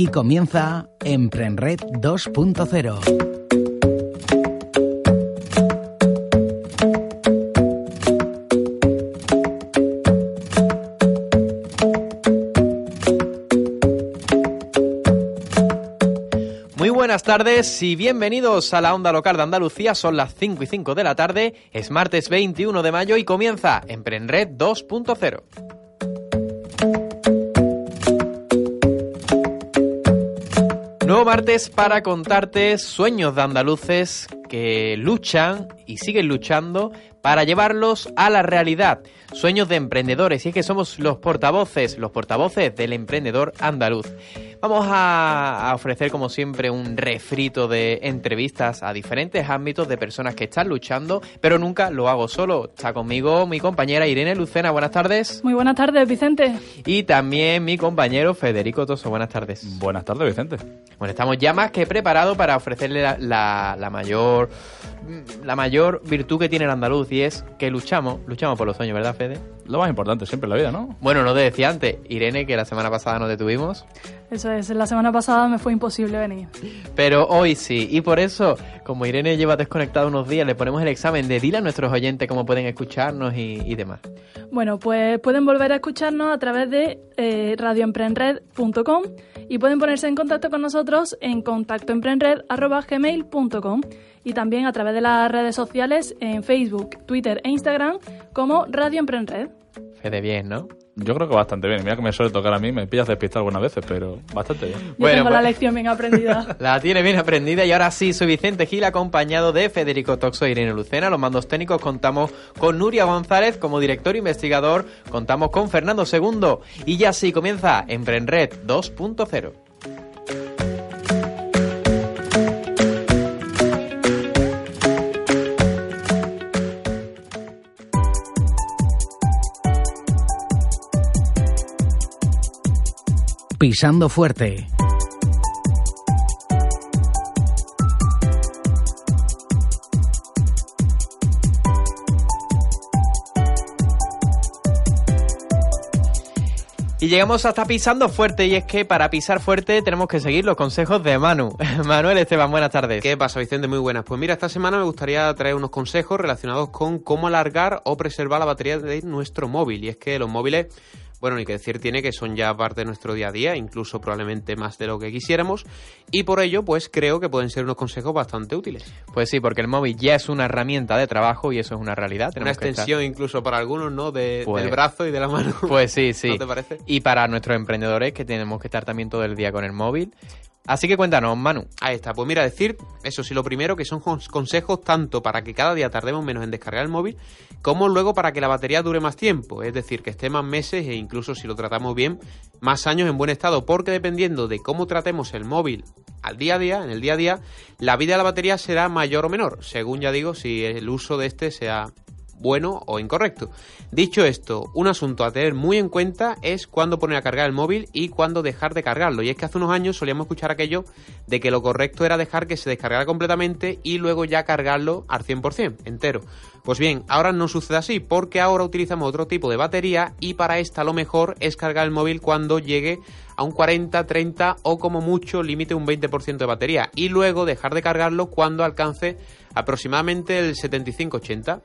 Aquí comienza Emprenred 2.0. Muy buenas tardes y bienvenidos a la onda local de Andalucía. Son las 5 y 5 de la tarde, es martes 21 de mayo y comienza Emprenred 2.0. Martes para contarte sueños de andaluces que luchan y siguen luchando para llevarlos a la realidad. Sueños de emprendedores, y es que somos los portavoces, los portavoces del emprendedor andaluz. Vamos a, a ofrecer, como siempre, un refrito de entrevistas a diferentes ámbitos de personas que están luchando, pero nunca lo hago solo. Está conmigo mi compañera Irene Lucena, buenas tardes. Muy buenas tardes, Vicente. Y también mi compañero Federico Toso, buenas tardes. Buenas tardes, Vicente. Bueno, estamos ya más que preparados para ofrecerle la, la- la mayor la mayor virtud que tiene el andaluz y es que luchamos, luchamos por los sueños, ¿verdad, Fede? Lo más importante siempre en la vida, ¿no? Bueno, no te decía antes, Irene, que la semana pasada no te tuvimos, Eso es, la semana pasada me fue imposible venir. pero hoy sí. Y por eso, como Irene lleva desconectado unos días, le ponemos el examen de dile a nuestros oyentes cómo pueden escucharnos y, y demás. Bueno, pues pueden volver a escucharnos a través de eh, radioemprenred.com y pueden ponerse en contacto con nosotros en contactoemprenred.gmail.com y también a través de las redes sociales en Facebook, Twitter e Instagram como Radio Emprenred. Fede, bien, ¿no? Yo creo que bastante bien. Mira que me suele tocar a mí, me pillas despistado algunas veces, pero bastante bien. Yo Bueno, tengo la pues- lección bien aprendida. La tiene bien aprendida y ahora sí, soy Vicente Gil acompañado de Federico Toxo e Irene Lucena. Los mandos técnicos contamos con Nuria González como director investigador, contamos con Fernando II y ya sí comienza Emprenred 2.0. Pisando fuerte. Y llegamos hasta pisando fuerte y es que para pisar fuerte tenemos que seguir los consejos de Manu. Manuel Esteban, buenas tardes. ¿Qué pasa, Vicente? Muy buenas. Pues mira, esta semana me gustaría traer unos consejos relacionados con cómo alargar o preservar la batería de nuestro móvil. Y es que los móviles, bueno, ni que decir tiene que son ya parte de nuestro día a día, incluso probablemente más de lo que quisiéramos. Y por ello, pues creo que pueden ser unos consejos bastante útiles. Pues sí, porque el móvil ya es una herramienta de trabajo y eso es una realidad. Una Tenemos que estar- extensión incluso para algunos, ¿no? De- Pues- del brazo y de la mano. Pues sí, sí. ¿No te parece? Y para nuestros emprendedores que tenemos que estar también todo el día con el móvil. Así que cuéntanos, Manu. Ahí está. Pues mira, decir, eso sí, lo primero, que son cons- consejos tanto para que cada día tardemos menos en descargar el móvil, como luego para que la batería dure más tiempo. Es decir, que esté más meses e incluso si lo tratamos bien, más años en buen estado. Porque dependiendo de cómo tratemos el móvil al día a día, en el día a día, la vida de la batería será mayor o menor. Según ya digo, si el uso de este sea bueno o incorrecto. Dicho esto, un asunto a tener muy en cuenta es cuándo poner a cargar el móvil y cuándo dejar de cargarlo. Y es que hace unos años solíamos escuchar aquello de que lo correcto era dejar que se descargara completamente y luego ya cargarlo al 100%, entero. Pues bien, ahora no sucede así porque ahora utilizamos otro tipo de batería y para esta lo mejor es cargar el móvil cuando llegue a un 40, 30 o como mucho límite un 20% de batería y luego dejar de cargarlo cuando alcance aproximadamente el 75-80.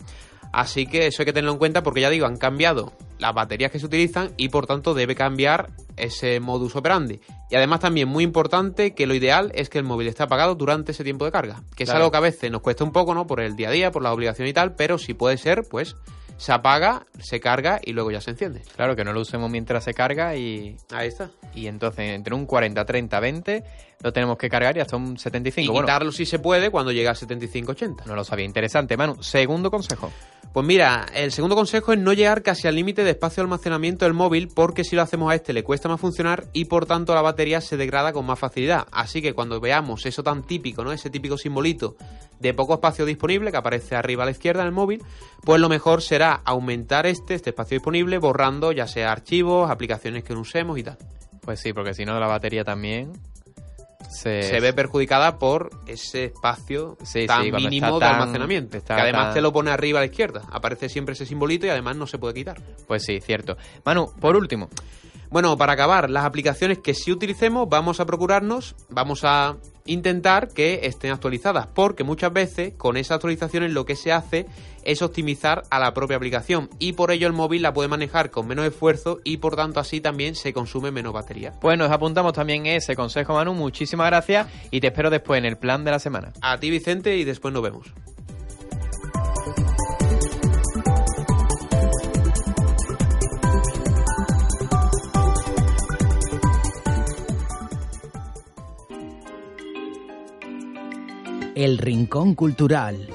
Así que eso hay que tenerlo en cuenta porque ya digo, han cambiado las baterías que se utilizan y por tanto debe cambiar ese modus operandi. Y además también muy importante que lo ideal es que el móvil esté apagado durante ese tiempo de carga. Que es Claro. algo que a veces nos cuesta un poco, ¿no? Por el día a día, por la obligación y tal, pero si puede ser, pues se apaga, se carga y luego ya se enciende. Claro, que no lo usemos mientras se carga y, Ahí está. y entonces entre un 40, 30, 20 lo tenemos que cargar y hasta un 75. Y Bueno, quitarlo si se puede cuando llega a 75-80. no lo sabía. Interesante, Manu. Segundo consejo. Pues mira, el segundo consejo es no llegar casi al límite de espacio de almacenamiento del móvil porque si lo hacemos a este le cuesta más funcionar y por tanto la batería se degrada con más facilidad. Así que cuando veamos eso tan típico, ¿no? Ese típico simbolito de poco espacio disponible que aparece arriba a la izquierda en el móvil, pues lo mejor será aumentar este, este espacio disponible borrando ya sea archivos, aplicaciones que no usemos y tal. Pues sí, porque si no la batería también se, Se ve perjudicada por ese espacio Sí, tan mínimo de tan- almacenamiento. que además tan- te lo pone arriba a la izquierda. Aparece siempre ese simbolito y además no se puede quitar. Pues sí, cierto. Manu, por último, Bueno, para acabar, las aplicaciones que sí utilicemos, vamos a procurarnos, vamos a intentar que estén actualizadas, porque muchas veces con esas actualizaciones lo que se hace es optimizar a la propia aplicación y por ello el móvil la puede manejar con menos esfuerzo y por tanto así también se consume menos batería. pues nos apuntamos también ese consejo, Manu. Muchísimas gracias y te espero después en el plan de la semana. A ti Vicente y después nos vemos. El Rincón Cultural.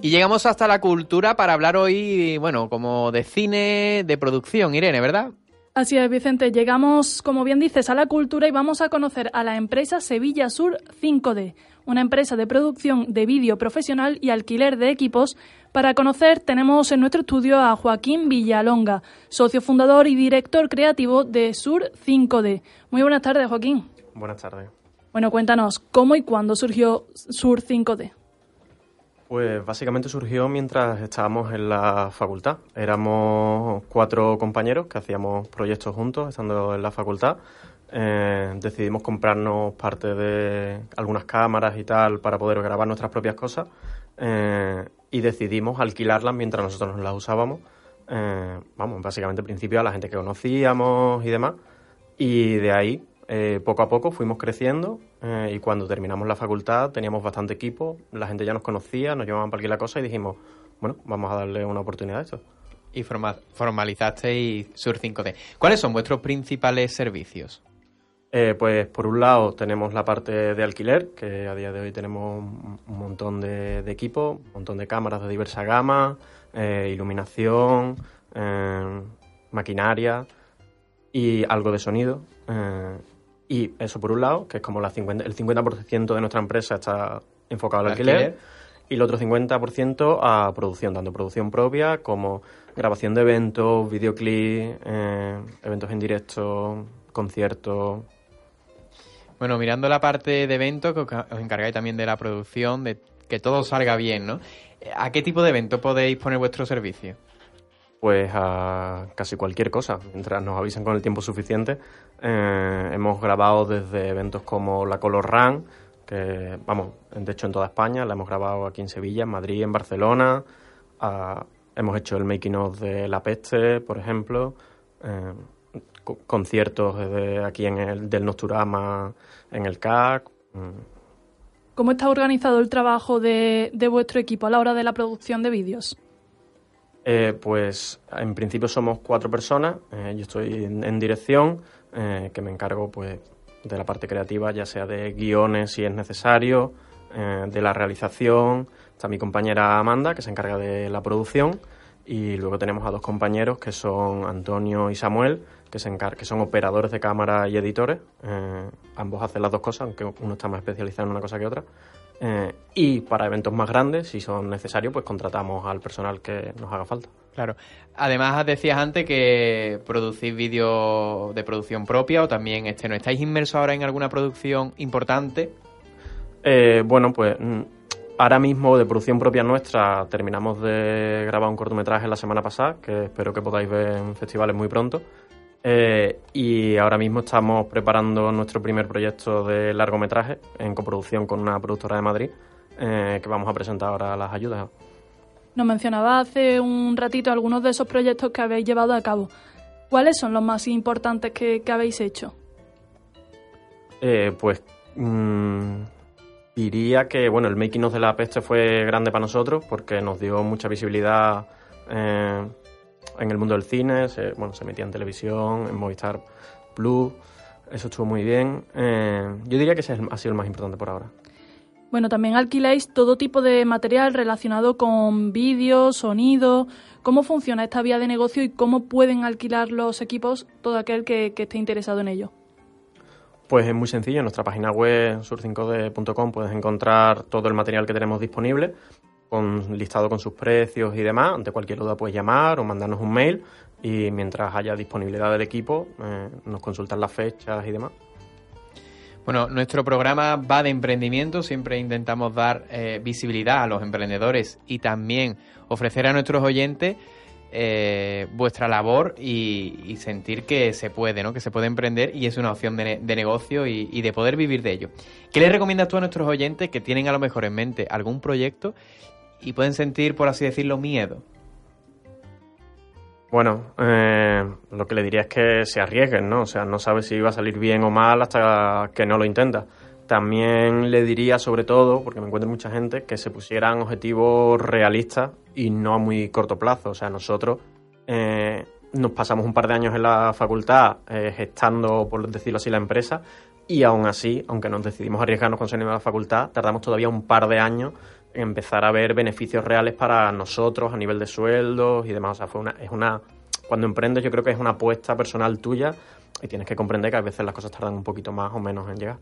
Y llegamos hasta la cultura para hablar hoy, bueno, como de cine, de producción, Irene, ¿verdad? Así es, Vicente. Llegamos, como bien dices, a la cultura y vamos a conocer a la empresa Sevilla Sur 5D, una empresa de producción de vídeo profesional y alquiler de equipos. Para conocer, tenemos en nuestro estudio a Joaquín Villalonga, socio fundador y director creativo de Sur 5D. Muy buenas tardes, Joaquín. Buenas tardes. Bueno, cuéntanos, ¿cómo y cuándo surgió Sur 5D? Pues básicamente surgió mientras estábamos en la facultad. Éramos cuatro compañeros que hacíamos proyectos juntos estando en la facultad. Eh, decidimos comprarnos parte de algunas cámaras y tal para poder grabar nuestras propias cosas eh, y decidimos alquilarlas mientras nosotros nos las usábamos. Eh, vamos, básicamente al principio a la gente que conocíamos y demás. Y de ahí, poco a poco, fuimos creciendo y cuando terminamos la facultad teníamos bastante equipo, la gente ya nos conocía, nos llamaban para alquilar cosas y dijimos, bueno, vamos a darle una oportunidad a esto. Y forma- formalizasteis Sur 5D. ¿Cuáles son vuestros principales servicios? Eh, pues por un lado tenemos la parte de alquiler, que a día de hoy tenemos un montón de, de equipo, un montón de cámaras de diversa gama, eh, iluminación, eh, maquinaria y algo de sonido. eh, y eso por un lado, que es como la 50, el 50% de nuestra empresa está enfocado al alquiler, Alquiler. y el otro 50% a producción, tanto producción propia como grabación de eventos, videoclips, eventos en directo, conciertos. Bueno, mirando la parte de eventos, que os encargáis también de la producción, de que todo salga bien, ¿no? ¿A qué tipo de evento podéis poner vuestro servicio? Pues a casi cualquier cosa, mientras nos avisen con el tiempo suficiente. Eh, hemos grabado desde eventos como la Color Run, que vamos, de hecho en toda España, la hemos grabado aquí en Sevilla, en Madrid, en Barcelona. Ah, hemos hecho el making of de La Peste, por ejemplo. eh, co- conciertos desde aquí en el del Nocturama, en el CAC. mm. ¿Cómo está organizado el trabajo de, de vuestro equipo a la hora de la producción de vídeos? Eh, pues en principio somos cuatro personas. eh, yo estoy en, en dirección, eh, que me encargo pues de la parte creativa, ya sea de guiones si es necesario, eh, de la realización. Está mi compañera Amanda, que se encarga de la producción. Y luego tenemos a dos compañeros que son Antonio y Samuel, que, se encar- que son operadores de cámara y editores. Eh, ambos hacen las dos cosas, aunque uno está más especializado en una cosa que otra. Eh, y para eventos más grandes, si son necesarios, pues contratamos al personal que nos haga falta. Claro. Además, decías antes que producís vídeos de producción propia o también este, ¿no estáis inmersos ahora en alguna producción importante? Eh, bueno, pues mm, ahora mismo de producción propia nuestra terminamos de grabar un cortometraje la semana pasada, que espero que podáis ver en festivales muy pronto. Eh, y ahora mismo estamos preparando nuestro primer proyecto de largometraje en coproducción con una productora de Madrid, eh, que vamos a presentar ahora las ayudas. Nos mencionaba hace un ratito algunos de esos proyectos que habéis llevado a cabo. ¿Cuáles son los más importantes que, que habéis hecho? Eh, pues Mm, diría que, bueno, el making of de la peste fue grande para nosotros porque nos dio mucha visibilidad en el mundo del cine, se, bueno, se emitía en televisión, en Movistar Plus, eso estuvo muy bien. Eh, yo diría que ese ha sido el más importante por ahora. Bueno, también alquiláis todo tipo de material relacionado con vídeo, sonido. ¿Cómo funciona esta vía de negocio y cómo pueden alquilar los equipos todo aquel que, que esté interesado en ello? Pues es muy sencillo, en nuestra página web sur5d.com puedes encontrar todo el material que tenemos disponible, con, listado con sus precios y demás. Ante cualquier duda puedes llamar o mandarnos un mail y mientras haya disponibilidad del equipo eh, nos consultan las fechas y demás. Bueno, nuestro programa va de emprendimiento, siempre intentamos dar eh, visibilidad a los emprendedores y también ofrecer a nuestros oyentes eh, vuestra labor y, sentir que se puede, ¿no? Que se puede emprender y es una opción de, negocio y, de poder vivir de ello. ¿Qué les recomiendas tú a nuestros oyentes que tienen a lo mejor en mente algún proyecto y pueden sentir, por así decirlo, miedo? Bueno, eh, lo que le diría es que se arriesguen, ¿no? O sea, no sabe si va a salir bien o mal hasta que no lo intenta. También le diría, sobre todo, porque me encuentro mucha gente, que se pusieran objetivos realistas y no a muy corto plazo. O sea, nosotros eh, nos pasamos un par de años en la facultad eh, gestando, por decirlo así, la empresa y aún así, aunque nos decidimos arriesgarnos con salir de la facultad, tardamos todavía un par de años empezar a ver beneficios reales para nosotros a nivel de sueldos y demás. O sea, fue una, es una, cuando emprendes yo creo que es una apuesta personal tuya y tienes que comprender que a veces las cosas tardan un poquito más o menos en llegar.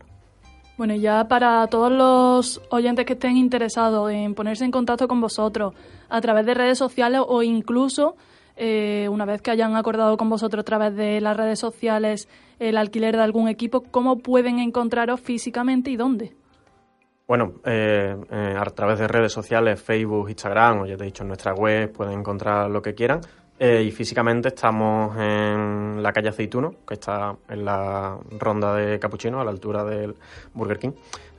Bueno, ya para todos los oyentes que estén interesados en ponerse en contacto con vosotros a través de redes sociales o incluso eh, una vez que hayan acordado con vosotros a través de las redes sociales el alquiler de algún equipo, ¿cómo pueden encontraros físicamente y dónde? Bueno, eh, eh, a través de redes sociales, Facebook, Instagram, o ya te he dicho, en nuestra web pueden encontrar lo que quieran. Eh, y físicamente estamos en la calle Aceituno, que está en la ronda de Capuchino, a la altura del Burger King.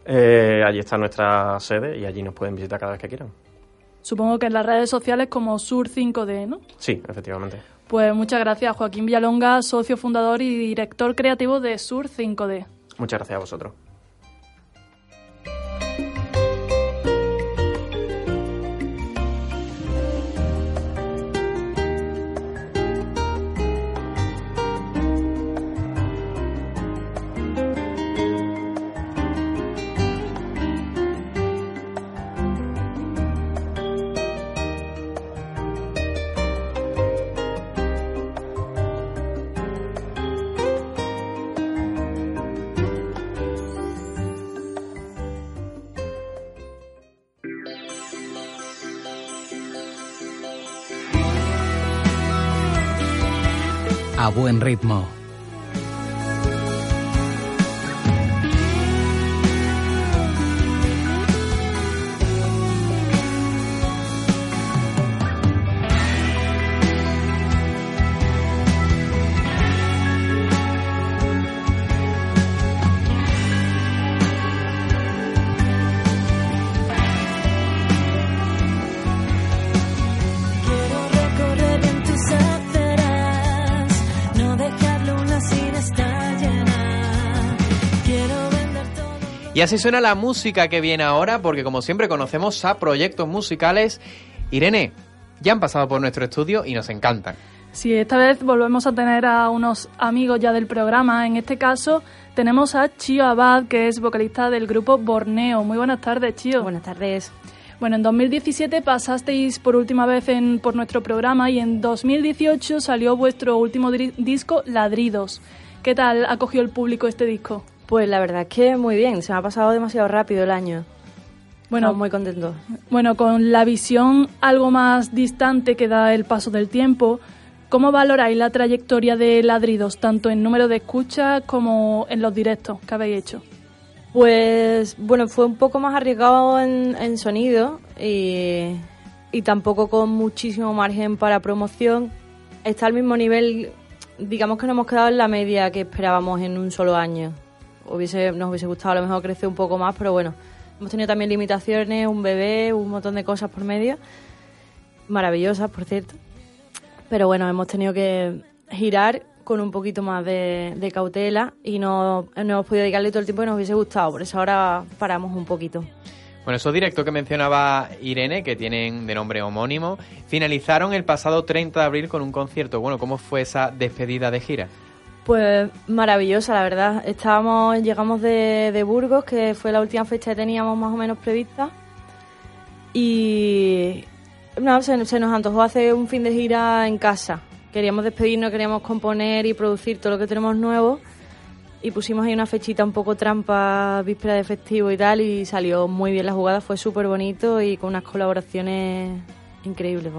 allí está nuestra sede y allí nos pueden visitar cada vez que quieran. Supongo que en las redes sociales como Sur5D, ¿no? Sí, efectivamente. Pues muchas gracias, Joaquín Villalonga, socio fundador y director creativo de Sur5D. Muchas gracias a vosotros. Buen ritmo. Y así suena la música que viene ahora, porque como siempre conocemos a proyectos musicales. Irene, ya han pasado por nuestro estudio y nos encantan. Sí, esta vez volvemos a tener a unos amigos ya del programa. En este caso tenemos a Chio Abad, que es vocalista del grupo Borneo. Muy buenas tardes, Chio. Buenas tardes. Bueno, en 2017 pasasteis por última vez en, por nuestro programa y en 2018 salió vuestro último disco, Ladridos. ¿Qué tal acogió el público este disco? Pues la verdad es que muy bien, se me ha pasado demasiado rápido el año. Bueno, muy contento. Bueno, con la visión algo más distante que da el paso del tiempo, ¿cómo valoráis la trayectoria de Ladridos, tanto en número de escuchas como en los directos que habéis hecho? Pues bueno, fue un poco más arriesgado en, sonido y, y tampoco con muchísimo margen para promoción. Está al mismo nivel, digamos que no hemos quedado en la media que esperábamos en un solo año hubiese, nos hubiese gustado a lo mejor crecer un poco más, pero bueno, hemos tenido también limitaciones, un bebé, un montón de cosas por medio, maravillosas, por cierto. Pero bueno, hemos tenido que girar con un poquito más de, de cautela y no, no hemos podido dedicarle todo el tiempo que nos hubiese gustado. Por eso ahora paramos un poquito. Bueno, esos directos que mencionaba Irene, que tienen de nombre homónimo, finalizaron el pasado 30 de abril con un concierto. Bueno, ¿cómo fue esa despedida de gira? Pues maravillosa, la verdad. Estábamos, llegamos de, Burgos, que fue la última fecha que teníamos más o menos prevista. Y no, se, se nos antojó hacer un fin de gira en casa. Queríamos despedirnos, queríamos componer y producir todo lo que tenemos nuevo. Y pusimos ahí una fechita un poco trampa, víspera de festivo y tal, y salió muy bien la jugada, fue súper bonito y con unas colaboraciones increíbles.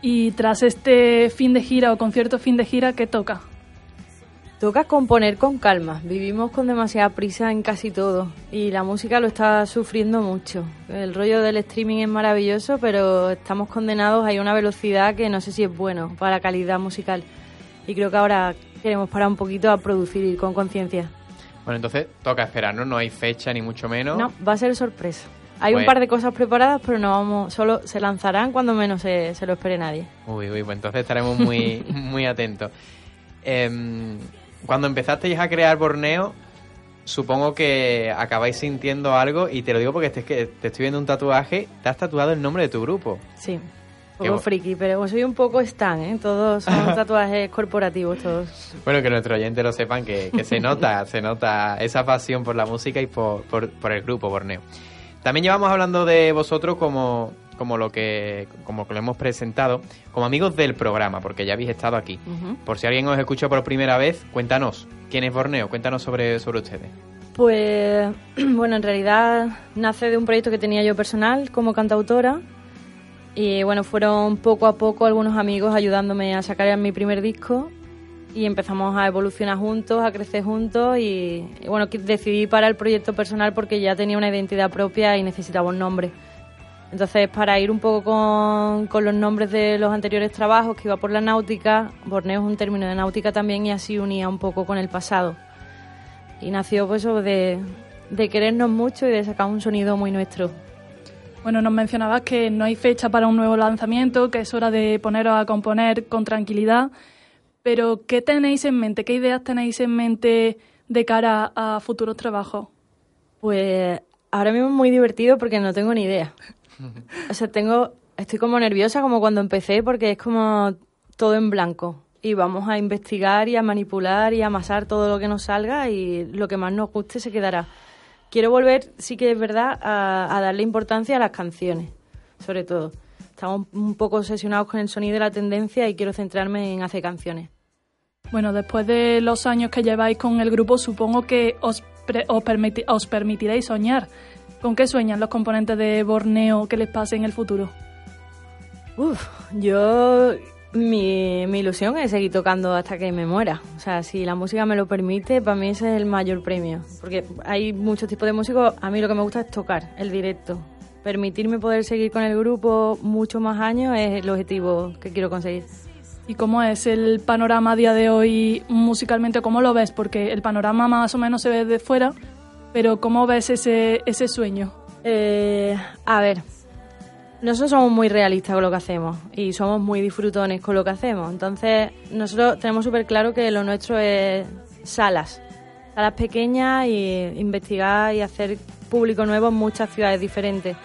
Y tras este fin de gira o concierto fin de gira, ¿qué toca? Toca componer con calma. Vivimos con demasiada prisa en casi todo y la música lo está sufriendo mucho. El rollo del streaming es maravilloso, pero estamos condenados a una velocidad que no sé si es bueno para la calidad musical. Y creo que ahora queremos parar un poquito a producir y con conciencia. Bueno, entonces toca esperar, ¿no? No hay fecha ni mucho menos. No, va a ser sorpresa. Hay un Pues- par de cosas preparadas, pero no vamos, solo se lanzarán cuando menos se, se lo espere nadie. Uy, uy, pues entonces estaremos muy, muy atentos. Em, cuando empezasteis a crear Borneo, supongo que acabáis sintiendo algo, y te lo digo porque te, estoy viendo un tatuaje, te has tatuado el nombre de tu grupo. Sí, un poco friki, pero soy un poco stan, ¿eh? Todos son tatuajes corporativos, todos. Bueno, que nuestros oyentes lo sepan, que, que se nota, se nota esa pasión por la música y por, por, por el grupo Borneo. También llevamos hablando de vosotros como, como lo que como que lo hemos presentado, como amigos del programa, porque ya habéis estado aquí. Ujú. Por si alguien os escucha por primera vez, cuéntanos, ¿quién es Borneo? Cuéntanos sobre, sobre ustedes. Pues, bueno, en realidad nace de un proyecto que tenía yo personal como cantautora. Y bueno, fueron poco a poco algunos amigos ayudándome a sacar mi primer disco. Y empezamos a evolucionar juntos, a crecer juntos. Y, y bueno, decidí parar el proyecto personal porque ya tenía una identidad propia y necesitaba un nombre. Entonces, para ir un poco con, con los nombres de los anteriores trabajos, que iba por la náutica, Borneo es un término de náutica también y así unía un poco con el pasado. Y nació pues eso de, de querernos mucho y de sacar un sonido muy nuestro. Bueno, nos mencionabas que no hay fecha para un nuevo lanzamiento, que es hora de poneros a componer con tranquilidad, pero ¿qué tenéis en mente? ¿Qué ideas tenéis en mente de cara a futuros trabajos? Pues ahora mismo es muy divertido porque no tengo ni idea. O sea, tengo, estoy como nerviosa como cuando empecé porque es como todo en blanco. Y vamos a investigar y a manipular y a amasar todo lo que nos salga y lo que más nos guste se quedará. Quiero volver, sí que es verdad, a, a darle importancia a las canciones, sobre todo. Estamos un poco obsesionados con el sonido y la tendencia y quiero centrarme en hacer canciones. Bueno, después de los años que lleváis con el grupo, supongo que os, pre- os, permiti- os permitiréis soñar. ¿Con qué sueñan los componentes de Borneo que les pase en el futuro? Uf, yo mi, mi ilusión es seguir tocando hasta que me muera. O sea, si la música me lo permite, para mí ese es el mayor premio. Porque hay muchos tipos de músicos, a mí lo que me gusta es tocar, el directo. Permitirme poder seguir con el grupo muchos más años es el objetivo que quiero conseguir. ¿Y cómo es el panorama a día de hoy musicalmente? ¿Cómo lo ves? Porque el panorama más o menos se ve de fuera, pero ¿cómo ves ese, ese sueño? Eh, a ver, nosotros somos muy realistas con lo que hacemos y somos muy disfrutones con lo que hacemos. Entonces, nosotros tenemos súper claro que lo nuestro es salas, salas pequeñas y investigar y hacer público nuevo en muchas ciudades diferentes.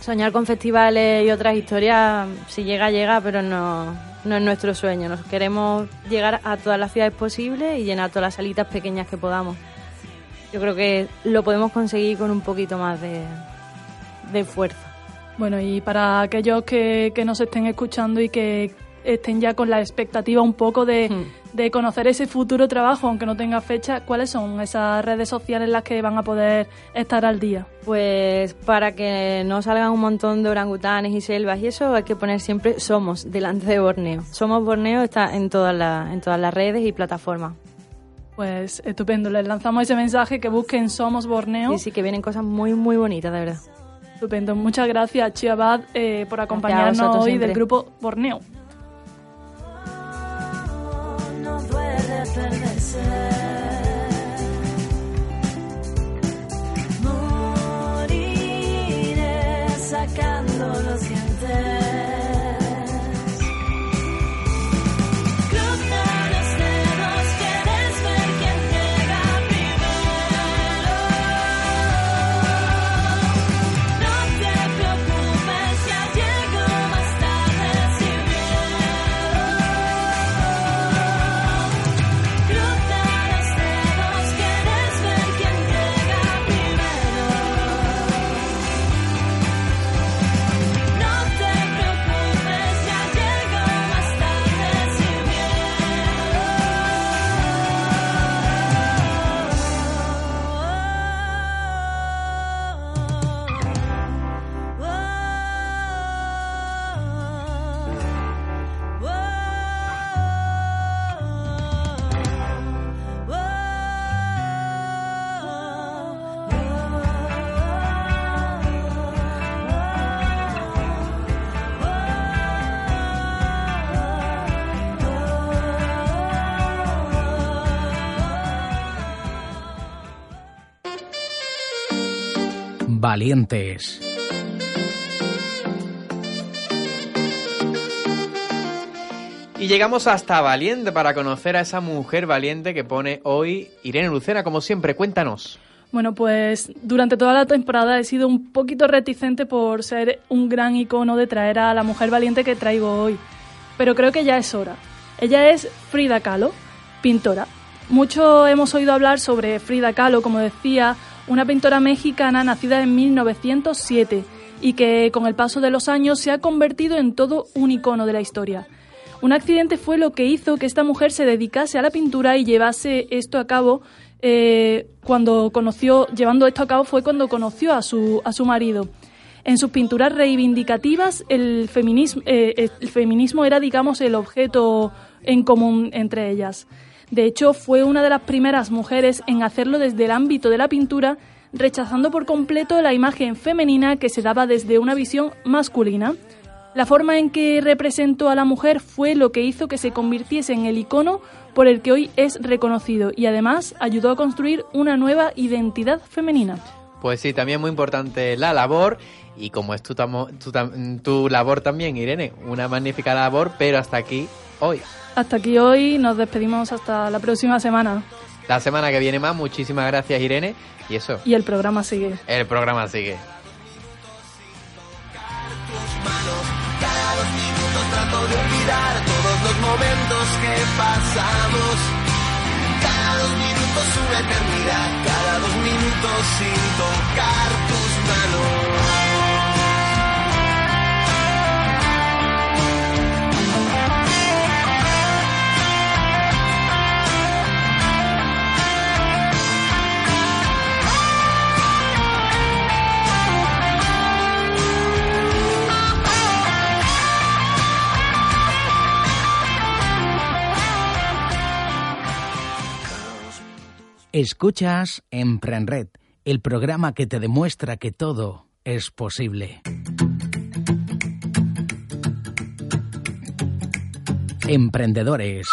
Soñar con festivales y otras historias, si llega, llega, pero no, no es nuestro sueño. Nos queremos llegar a todas las ciudades posibles y llenar todas las salitas pequeñas que podamos. Yo creo que lo podemos conseguir con un poquito más de, de fuerza. Bueno, y para aquellos que, que nos estén escuchando y que estén ya con la expectativa un poco de, Hmm. de conocer ese futuro trabajo, aunque no tenga fecha, ¿cuáles son esas redes sociales en las que van a poder estar al día? Pues para que no salgan un montón de orangutanes y selvas y eso hay que poner siempre Somos delante de Borneo. Somos Borneo está en todas las, en todas las redes y plataformas. Pues estupendo, les lanzamos ese mensaje que busquen Somos Borneo. Y sí que vienen cosas muy muy bonitas, de verdad. Estupendo, muchas gracias Chiabad eh, por acompañarnos hoy siempre. del grupo Borneo. no puede perderse. Moriré Valientes. Y llegamos hasta Valiente para conocer a esa mujer valiente que pone hoy Irene Lucena, como siempre. Cuéntanos. Bueno, pues durante toda la temporada he sido un poquito reticente por ser un gran icono de traer a la mujer valiente que traigo hoy. Pero creo que ya es hora. Ella es Frida Kahlo, pintora. Mucho hemos oído hablar sobre Frida Kahlo, como decía, una pintora mexicana nacida en 1907 y que con el paso de los años se ha convertido en todo un icono de la historia. Un accidente fue lo que hizo que esta mujer se dedicase a la pintura y llevase esto a cabo eh, cuando conoció, llevando esto a cabo fue cuando conoció a su, a su marido. En sus pinturas reivindicativas, el feminismo, eh, el feminismo era, digamos, el objeto en común entre ellas. De hecho, fue una de las primeras mujeres en hacerlo desde el ámbito de la pintura, rechazando por completo la imagen femenina que se daba desde una visión masculina. La forma en que representó a la mujer fue lo que hizo que se convirtiese en el icono por el que hoy es reconocido y además ayudó a construir una nueva identidad femenina. Pues sí, también muy importante la labor y como es tu, tu tu labor también, Irene, una magnífica labor, pero hasta aquí hoy. Hasta aquí hoy, nos despedimos hasta la próxima semana La semana que viene más, muchísimas gracias, Irene. Y eso, y el programa sigue. el programa sigue. Trato de olvidar todos los momentos que pasamos. Cada dos minutos una eternidad, cada dos minutos sin tocar tus manos. Escuchas Emprenred, el programa que te demuestra que todo es posible. Emprendedores.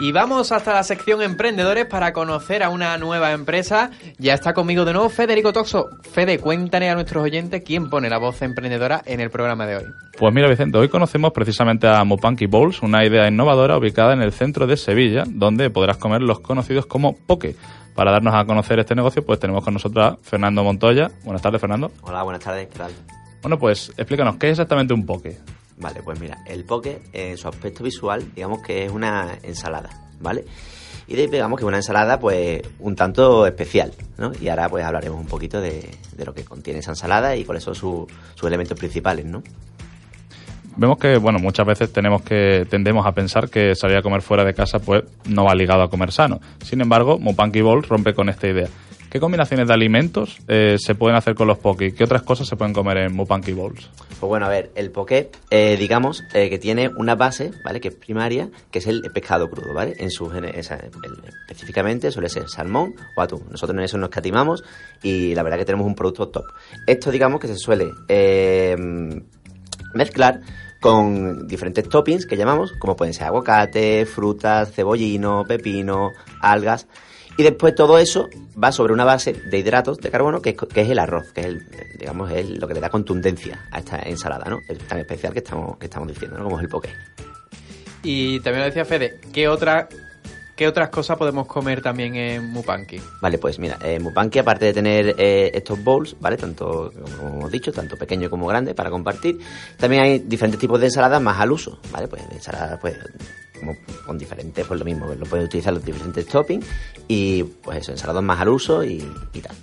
Y vamos hasta la sección Emprendedores para conocer a una nueva empresa. Ya está conmigo de nuevo Federico Toxo. Fede, cuéntale a nuestros oyentes quién pone la voz emprendedora en el programa de hoy. Pues mira, Vicente, hoy conocemos precisamente a Mopanky Bowls, una idea innovadora ubicada en el centro de Sevilla, donde podrás comer los conocidos como poke. Para darnos a conocer este negocio, pues tenemos con nosotros a Fernando Montoya. Buenas tardes, Fernando. Hola, buenas tardes, ¿qué tal? Bueno, pues explícanos, ¿qué es exactamente un poke? Vale, pues mira, el poke en su aspecto visual, digamos que es una ensalada, ¿vale? Y digamos que una ensalada, pues, un tanto especial, ¿no? Y ahora, pues, hablaremos un poquito de, de lo que contiene esa ensalada y cuáles son su- sus elementos principales, ¿no? Vemos que, bueno, muchas veces tenemos que tendemos a pensar que salir a comer fuera de casa, pues, no va ligado a comer sano. Sin embargo, Mopanky Bowls rompe con esta idea. ¿Qué combinaciones de alimentos eh, se pueden hacer con los poke? ¿Qué otras cosas se pueden comer en Mopanky Bowls? Pues bueno, a ver, el poke, eh, digamos, eh, que tiene una base, ¿vale? Que es primaria, que es el pescado crudo, ¿vale? En su el- específicamente suele ser salmón o atún. Nosotros en eso nos catimamos y la verdad que tenemos un producto top. Esto, digamos, que se suele mezclar con diferentes toppings que llamamos, como pueden ser aguacate, frutas, cebollino, pepino, algas. Y después todo eso va sobre una base de hidratos de carbono que es, que es el arroz, que es el, digamos, es lo que le da contundencia a esta ensalada, ¿no? Tan especial que estamos, que estamos diciendo, ¿no? Como es el poke. Y también lo decía Fede, ¿qué, otra, ¿qué otras cosas podemos comer también en Mupanki? Vale, pues mira, eh, Mupanki, aparte de tener eh, estos bowls, ¿vale? Tanto, como hemos dicho, tanto pequeño como grande para compartir, también hay diferentes tipos de ensaladas más al uso, ¿vale? Pues ensaladas, pues, como con diferentes, pues lo mismo, lo puedes utilizar los diferentes toppings y, pues eso, ensaladas más al uso y, y tal.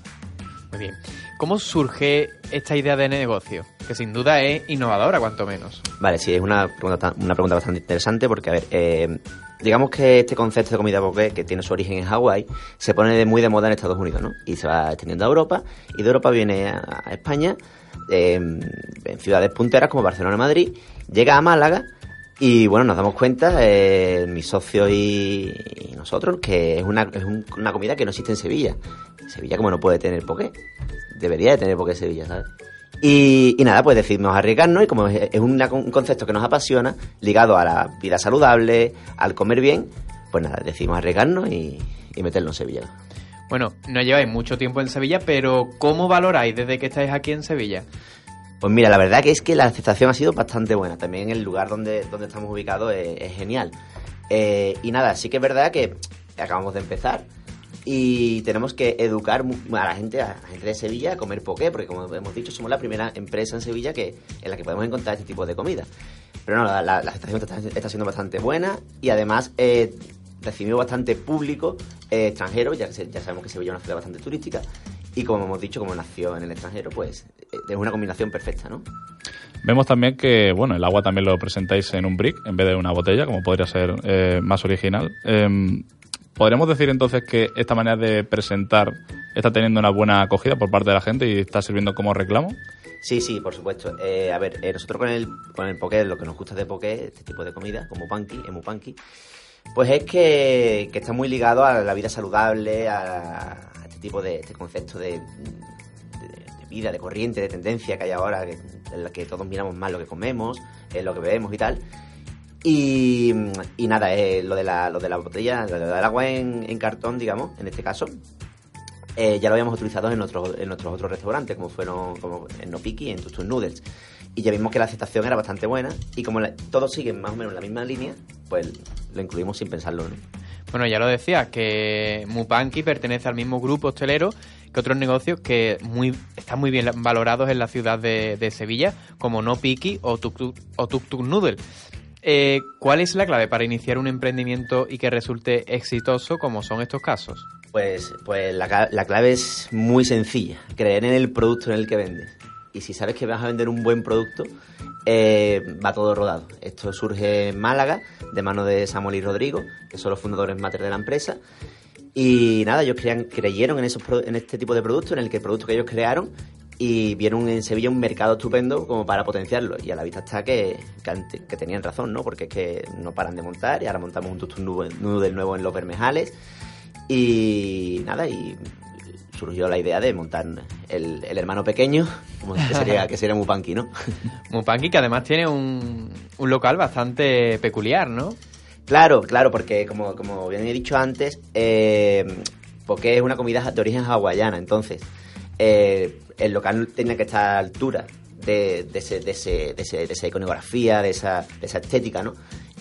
Muy bien. ¿Cómo surge esta idea de negocio? Que sin duda es innovadora, cuanto menos. Vale, sí, es una pregunta, una pregunta bastante interesante porque, a ver, eh, digamos que este concepto de comida poke, que tiene su origen en Hawái, se pone muy de moda en Estados Unidos, ¿no? Y se va extendiendo a Europa, y de Europa viene a, España, eh, en ciudades punteras como Barcelona Madrid, llega a Málaga, y bueno, nos damos cuenta, eh, mis socios y, nosotros, que es, una, es un- una comida que no existe en Sevilla. Sevilla como no puede tener poke, debería de tener poke Sevilla, ¿sabes? Y, y nada, pues decidimos arriesgarnos y como es, es una- un concepto que nos apasiona, ligado a la vida saludable, al comer bien, pues nada, decidimos arriesgarnos y, y meterlo en Sevilla. Bueno, no lleváis mucho tiempo en Sevilla, pero ¿cómo valoráis desde que estáis aquí en Sevilla? Pues mira, la verdad que es que la aceptación ha sido bastante buena. También el lugar donde, donde estamos ubicados es, es genial. Eh, y nada, sí que es verdad que acabamos de empezar y tenemos que educar a la gente, a la gente de Sevilla a comer poké, porque como hemos dicho, somos la primera empresa en Sevilla que, en la que podemos encontrar este tipo de comida. Pero no, la, la- la está, está siendo bastante buena y además eh, recibimos bastante público eh, extranjero, ya, ya sabemos que Sevilla es una ciudad bastante turística y como hemos dicho, como nació en el extranjero, pues eh, es una combinación perfecta, ¿no? Vemos también que, bueno, el agua también lo presentáis en un brick en vez de una botella, como podría ser eh, más original. Em, ¿Podríamos decir entonces que esta manera de presentar está teniendo una buena acogida por parte de la gente y está sirviendo como reclamo? Sí, sí, por supuesto. Eh, a ver, eh, nosotros con el, con el poké, lo que nos gusta de poké, este tipo de comida, como panqui, emu panqui, pues es que, que está muy ligado a la vida saludable, a, este tipo de este concepto de vida, de corriente, de tendencia que hay ahora, que- en la que todos miramos más lo que comemos, eh, lo que bebemos y tal. Y, y nada, eh, lo, de la, lo de la botella, lo del agua en, cartón, digamos, en este caso, eh, ya lo habíamos utilizado en nuestros, en nuestros otros restaurantes, como fueron como en No Piki y en Tustus Noodles. Y ya vimos que la aceptación era bastante buena y como todos siguen más o menos la misma línea, pues lo incluimos sin pensarlo. ¿no? Bueno, ya lo decías, que Mupanqui pertenece al mismo grupo hostelero que otros negocios que muy están muy bien valorados en la ciudad de, de Sevilla, como No Piki o Tuk Tuk, o Tuk Tuk Noodle. Eh, ¿Cuál es la clave para iniciar un emprendimiento y que resulte exitoso como son estos casos? Pues, pues la, clave es muy sencilla, creer en el producto en el que vendes. Y si sabes que vas a vender un buen producto, eh, va todo rodado. Esto surge en Málaga, de mano de Samuel y Rodrigo, que son los fundadores mater de la empresa. Y nada, ellos creyeron en, esos, en este tipo de producto, en el que el producto que ellos crearon, y vieron en Sevilla un mercado estupendo como para potenciarlo. Y a la vista está que, que, que tenían razón, ¿no? Porque es que no paran de montar y ahora montamos un tustum noodle nuevo en Los Bermejales. Y nada, y surgió la idea de montar el, el hermano pequeño, como que sería, que sería Mupanqui, ¿no? Mupanqui que además tiene un, un local bastante peculiar, ¿no? Claro, claro, porque como, como bien he dicho antes, eh, porque es una comida de origen hawaiana, entonces eh, el local tenía que estar a altura de, ese, de, ese, de, esa iconografía, de esa, de esa estética, ¿no?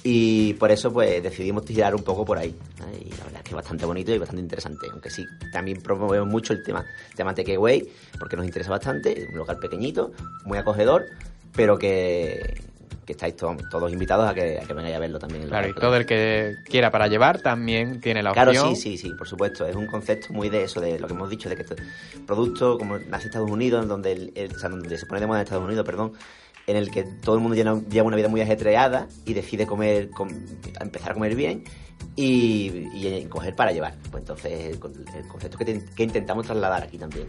Y por eso pues decidimos tirar un poco por ahí. Y la verdad es que es bastante bonito y bastante interesante. Aunque sí, también promovemos mucho el tema, el tema porque nos interesa bastante. Un local pequeñito, muy acogedor, pero que, que estáis to- todos invitados a que, a que vengáis a verlo también. Claro, y todo el que quiera para llevar también tiene la Claro, opción. sí, sí, sí, por supuesto. Es un concepto muy de eso, de lo que hemos dicho, de que este producto, como nace en Estados Unidos, en donde, el- el- o sea, donde se pone de moda en Estados Unidos, perdón, en el que todo el mundo lleva una vida muy ajetreada y decide comer, com- empezar a comer bien y, y coger para llevar. Pues entonces el, con- el concepto que, te- que intentamos trasladar aquí también.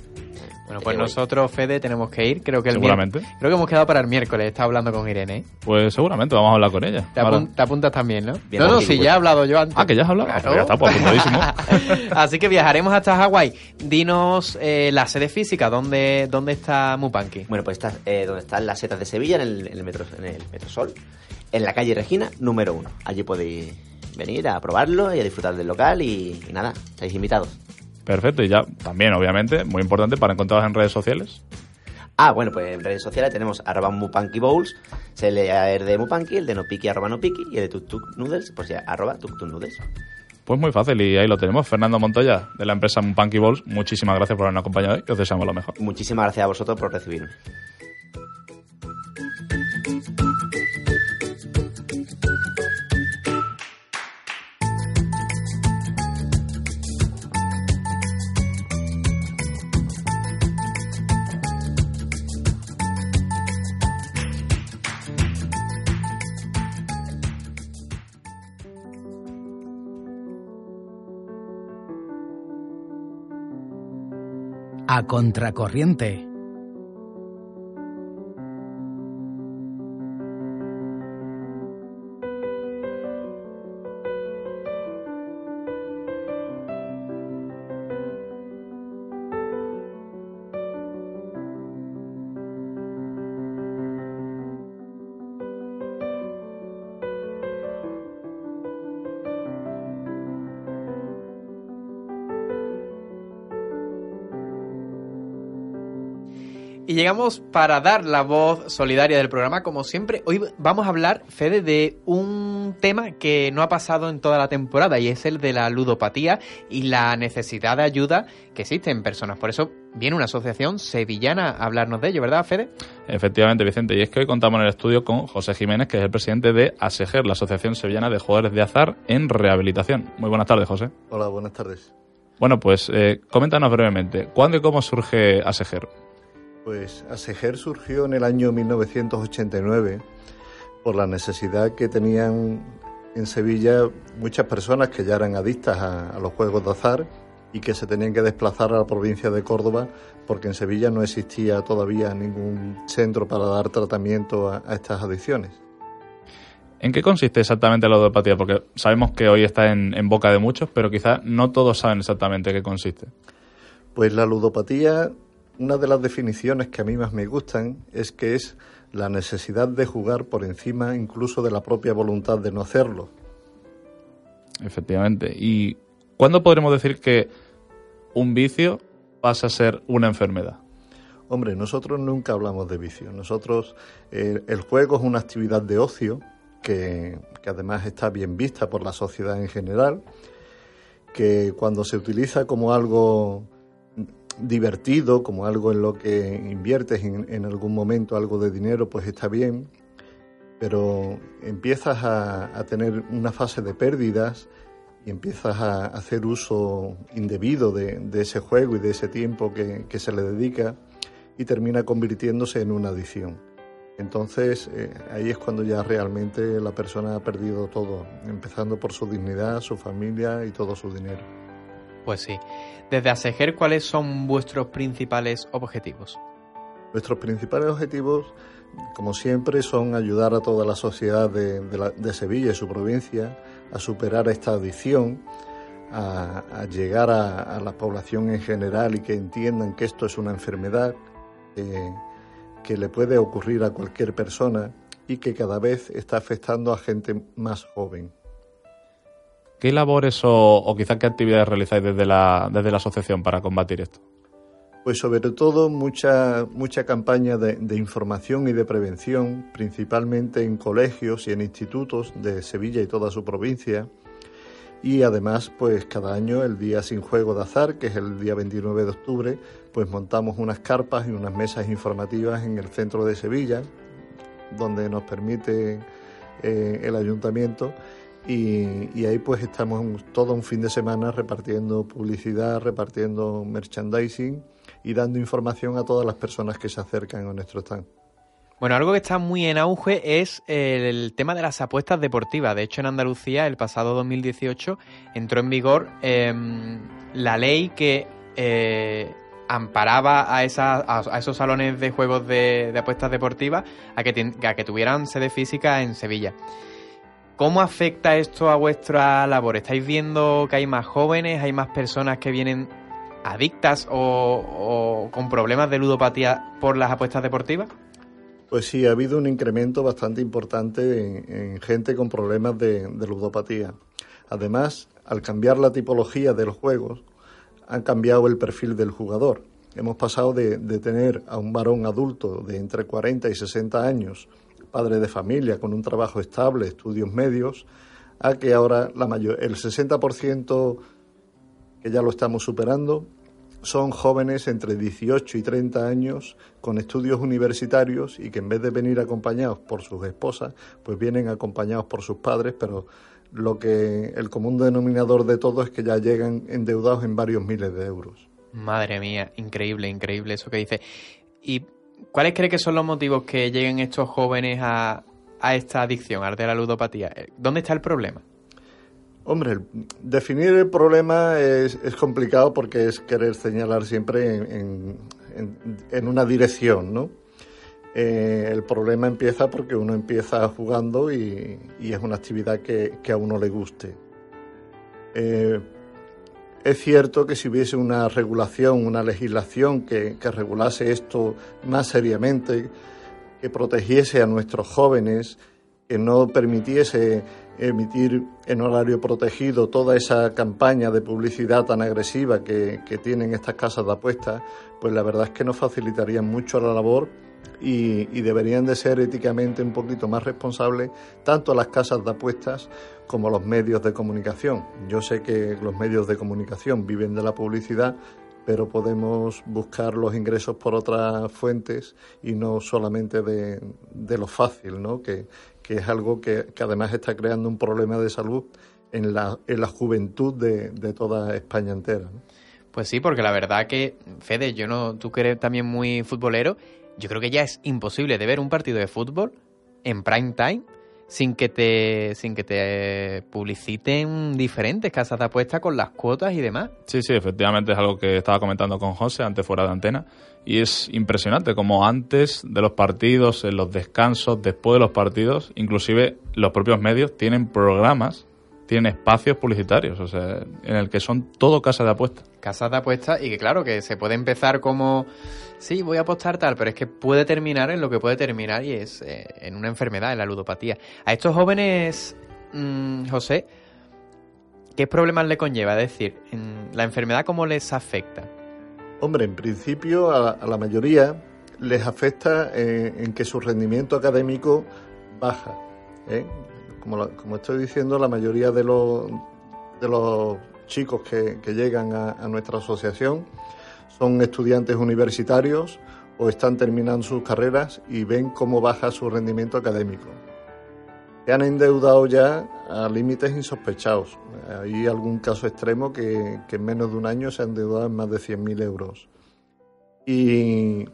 Bueno, pues nosotros, Fede, tenemos que ir. Creo que el Seguramente. Creo que hemos quedado para el miércoles. Está hablando con Irene. Pues seguramente vamos a hablar con ella. Te, Ahora- apun- te apuntas también, ¿no? Bien, no, no, sí, pues. ya he hablado yo antes. Ah, que ya has hablado. Claro. Pues ya está, pues apuntadísimo. Así que viajaremos hasta Hawái. Dinos eh, la sede física. ¿Dónde, dónde está Mupanqui? Bueno, pues está eh, donde están las setas de Sevilla, en el, en el metro, en el Metrosol, en la calle Regina, número uno. Allí podéis venir a probarlo y a disfrutar del local y, y nada, estáis invitados. Perfecto, y ya también, obviamente, muy importante para encontraros en redes sociales. Ah, bueno, pues en redes sociales tenemos arroba Mupanqui Bowls, se lee el de Mupanqui, el de Nopiki arroba Nopiki y el de Tuk Noodles, pues ya arroba Tuk Noodles. Pues muy fácil, y ahí lo tenemos. Fernando Montoya, de la empresa Punky Balls, muchísimas gracias por habernos acompañado y os deseamos lo mejor. Muchísimas gracias a vosotros por recibirme. A contracorriente. Y llegamos para dar la voz solidaria del programa, como siempre. Hoy vamos a hablar, Fede, de un tema que no ha pasado en toda la temporada y es el de la ludopatía y la necesidad de ayuda que existe en personas. Por eso viene una asociación sevillana a hablarnos de ello, ¿verdad, Fede? Efectivamente, Vicente. Y es que hoy contamos en el estudio con José Jiménez, que es el presidente de ASEGER, la Asociación Sevillana de Jugadores de Azar en Rehabilitación. Muy buenas tardes, José. Hola, buenas tardes. Bueno, pues eh, coméntanos brevemente, ¿cuándo y cómo surge ASEGER? Pues ASEGER surgió en el año 1989 por la necesidad que tenían en Sevilla muchas personas que ya eran adictas a, a, los juegos de azar y que se tenían que desplazar a la provincia de Córdoba porque en Sevilla no existía todavía ningún centro para dar tratamiento a, a estas adicciones. ¿En qué consiste exactamente la ludopatía? Porque sabemos que hoy está en, en boca de muchos, pero quizás no todos saben exactamente qué consiste. Pues la ludopatía una de las definiciones que a mí más me gustan es que es la necesidad de jugar por encima incluso de la propia voluntad de no hacerlo. Efectivamente. ¿Y cuándo podremos decir que un vicio pasa a ser una enfermedad? Hombre, nosotros nunca hablamos de vicio. Nosotros, eh, el juego es una actividad de ocio que, que además está bien vista por la sociedad en general, que cuando se utiliza como algo divertido, como algo en lo que inviertes en, algún momento algo de dinero, pues está bien, pero empiezas a, tener una fase de pérdidas y empiezas a hacer uso indebido de, ese juego y de ese tiempo que, que, se le dedica y termina convirtiéndose en una adicción. Entonces eh, ahí es cuando ya realmente la persona ha perdido todo, empezando por su dignidad, su familia y todo su dinero. Pues sí. Desde ASEGER, ¿cuáles son vuestros principales objetivos? Nuestros principales objetivos, como siempre, son ayudar a toda la sociedad de, de, la, de Sevilla y su provincia a superar esta adicción, a, llegar a, la población en general y que entiendan que esto es una enfermedad que le puede ocurrir a cualquier persona y que cada vez está afectando a gente más joven. ¿Qué labores o, o quizás qué actividades realizáis desde la, desde la asociación para combatir esto? Pues sobre todo mucha, mucha campaña de, de, información y de prevención, principalmente en colegios y en institutos de Sevilla y toda su provincia. Y además, pues cada año el Día Sin Juego de Azar, que es el día 29 de octubre, pues montamos unas carpas y unas mesas informativas en el centro de Sevilla, donde nos permite eh, el ayuntamiento y, ahí pues estamos todo un fin de semana repartiendo publicidad, repartiendo merchandising y dando información a todas las personas que se acercan a nuestro stand. Bueno, algo que está muy en auge es el tema de las apuestas deportivas. De hecho, en Andalucía, el pasado 2018, entró en vigor eh, la ley que eh, amparaba a, esa, a, a, esos salones de juegos de, de apuestas deportivas a que, a que tuvieran sede física en Sevilla. ¿Cómo afecta esto a vuestra labor? ¿Estáis viendo que hay más jóvenes, hay más personas que vienen adictas o, con problemas de ludopatía por las apuestas deportivas? Pues sí, ha habido un incremento bastante importante en, en gente con problemas de, ludopatía. Además, al cambiar la tipología de los juegos, han cambiado el perfil del jugador. Hemos pasado de tener a un varón adulto de entre 40 y 60 años padre de familia con un trabajo estable, estudios medios, a que ahora la mayor, el 60% que ya lo estamos superando son jóvenes entre 18 y 30 años con estudios universitarios y que en vez de venir acompañados por sus esposas, pues vienen acompañados por sus padres, pero lo que el común denominador de todo es que ya llegan endeudados en varios miles de euros. Madre mía, increíble, increíble eso que dice. ¿Y ¿Cuáles cree que son los motivos que lleguen estos jóvenes a, a esta adicción, al de la ludopatía? ¿Dónde está el problema? Hombre, definir el problema es, complicado porque es querer señalar siempre en, en, en una dirección, ¿no? Eh, el problema empieza porque uno empieza jugando y, y es una actividad que, que, a uno le guste. Eh, es cierto que si hubiese una regulación, una legislación que, regulase esto más seriamente, que protegiese a nuestros jóvenes, que no permitiese emitir en horario protegido toda esa campaña de publicidad tan agresiva que, que tienen estas casas de apuestas, pues la verdad es que nos facilitarían mucho la labor y, y, deberían de ser éticamente un poquito más responsables tanto las casas de apuestas como los medios de comunicación. Yo sé que los medios de comunicación viven de la publicidad, pero podemos buscar los ingresos por otras fuentes y no solamente de, de lo fácil, ¿no? que, que es algo que, que, además está creando un problema de salud en la, en la juventud de, de toda España entera. Pues sí, porque la verdad que, Fede, yo no, tú que eres también muy futbolero, yo creo que ya es imposible de ver un partido de fútbol en prime time sin que te sin que te publiciten diferentes casas de apuestas con las cuotas y demás. Sí, sí, efectivamente es algo que estaba comentando con José antes fuera de antena y es impresionante como antes de los partidos, en los descansos, después de los partidos, inclusive los propios medios tienen programas tienen espacios publicitarios, o sea, en el que son todo casas de apuestas. Casas de apuestas y que claro, que se puede empezar como, sí, voy a apostar tal, pero es que puede terminar en lo que puede terminar y es eh, en una enfermedad, en la ludopatía. A estos jóvenes, mmm, José, ¿qué problemas le conlleva? Es decir, ¿la enfermedad cómo les afecta? Hombre, en principio a, a la mayoría les afecta eh, en que su rendimiento académico baja. ¿eh? Como, la, como, estoy diciendo, la mayoría de los, de los chicos que, que llegan a, nuestra asociación son estudiantes universitarios o están terminando sus carreras y ven cómo baja su rendimiento académico. Se han endeudado ya a límites insospechados. Hay algún caso extremo que, que en menos de un año se han endeudado en más de 100.000 euros. Y,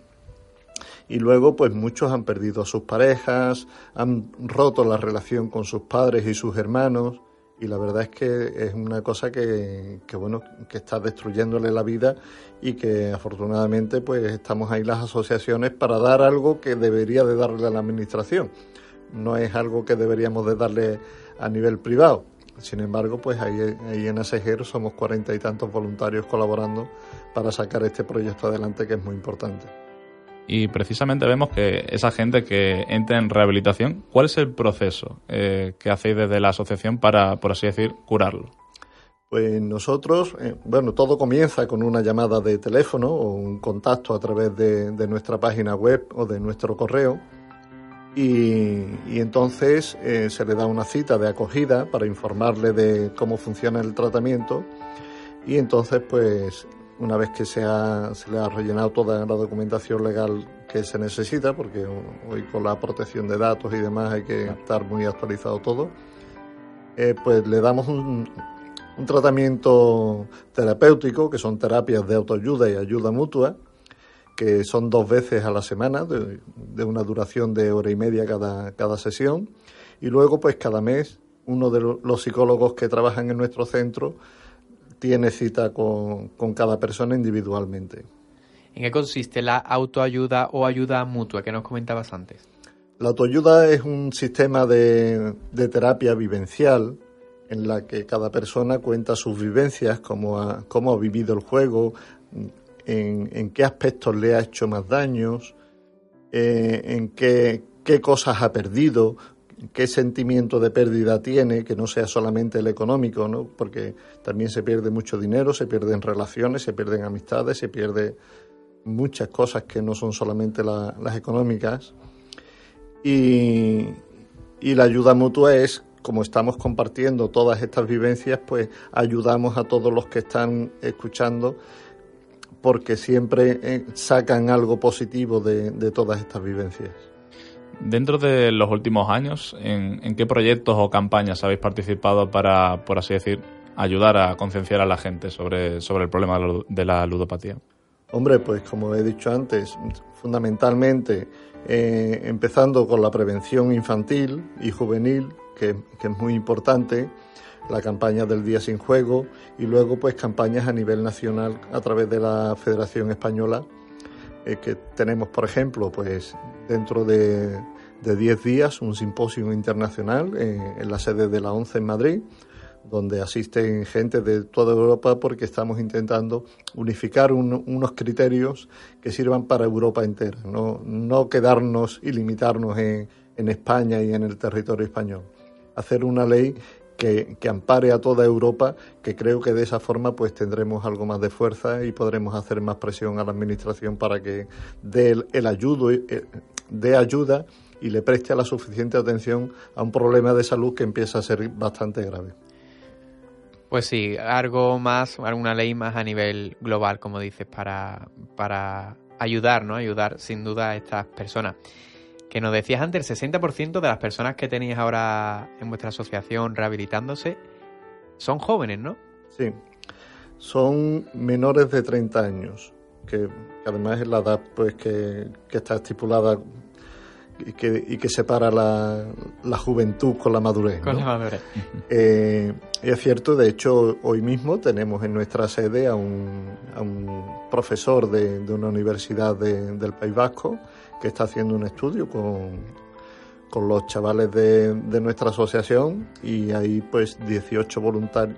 y luego pues muchos han perdido a sus parejas, han roto la relación con sus padres y sus hermanos y la verdad es que es una cosa que, bueno que está destruyéndole la vida y que afortunadamente pues estamos ahí las asociaciones para dar algo que debería de darle a la administración. No es algo que deberíamos de darle a nivel privado. Sin embargo pues ahí, ahí en ASEGER somos cuarenta y tantos voluntarios colaborando para sacar este proyecto adelante que es muy importante y precisamente vemos que esa gente que entra en rehabilitación, ¿cuál es el proceso eh, que hacéis desde la asociación para, por así decir, curarlo? Pues nosotros, eh, bueno, todo comienza con una llamada de teléfono o un contacto a través de, nuestra página web o de nuestro correo. Y, y entonces eh, se le da una cita de acogida para informarle de cómo funciona el tratamiento. Y entonces, pues una vez que se, ha, se, le ha rellenado toda la documentación legal que se necesita, porque hoy con la protección de datos y demás hay que estar muy actualizado todo, eh, pues le damos un, un, tratamiento terapéutico, que son terapias de autoayuda y ayuda mutua, que son dos veces a la semana, de, de una duración de hora y media cada, cada sesión, y luego pues cada mes uno de los psicólogos que trabajan en nuestro centro tiene cita con, con, cada persona individualmente. ¿En qué consiste la autoayuda o ayuda mutua que nos comentabas antes? La autoayuda es un sistema de, de terapia vivencial en la que cada persona cuenta sus vivencias, cómo ha, cómo ha vivido el juego, en, en, qué aspectos le ha hecho más daños, eh, en qué, qué cosas ha perdido, qué sentimiento de pérdida tiene, que no sea solamente el económico, ¿no? porque también se pierde mucho dinero, se pierden relaciones, se pierden amistades, se pierde muchas cosas que no son solamente la, las económicas. Y, y la ayuda mutua es, como estamos compartiendo todas estas vivencias, pues ayudamos a todos los que están escuchando porque siempre eh, sacan algo positivo de todas estas vivencias. Dentro de los últimos años, ¿en, ¿en, qué proyectos o campañas habéis participado para, por así decir, ayudar a concienciar a la gente sobre, sobre el problema de la ludopatía? Hombre, pues como he dicho antes, fundamentalmente eh, empezando con la prevención infantil y juvenil, que, es muy importante, la campaña del Día Sin Juego y luego pues campañas a nivel nacional a través de la Federación Española eh, que tenemos, por ejemplo, pues dentro de, de 10 días un simposio internacional eh, en la sede de la ONCE en Madrid, donde asisten gente de toda Europa porque estamos intentando unificar un, unos criterios que sirvan para Europa entera, no, no quedarnos y limitarnos en, en España y en el territorio español. hacer una ley que, ampare a toda Europa, que creo que de esa forma pues tendremos algo más de fuerza y podremos hacer más presión a la Administración para que dé el, el ayudo, eh, dé ayuda y le preste la suficiente atención a un problema de salud que empieza a ser bastante grave. Pues sí, algo más, alguna ley más a nivel global, como dices, para, para ayudar, ¿no? Ayudar sin duda a estas personas. Que nos decías antes, el 60% de las personas que tenéis ahora en vuestra asociación rehabilitándose son jóvenes, ¿no? Sí, son menores de 30 años, que, además es la edad pues que, que está estipulada y que, y que separa la, la, juventud con la madurez. Con la madurez. Eh, y es cierto, de hecho, hoy mismo tenemos en nuestra sede a un, a un profesor de, de una universidad de, del País Vasco que está haciendo un estudio con, con los chavales de, de, nuestra asociación y hay pues 18 voluntarios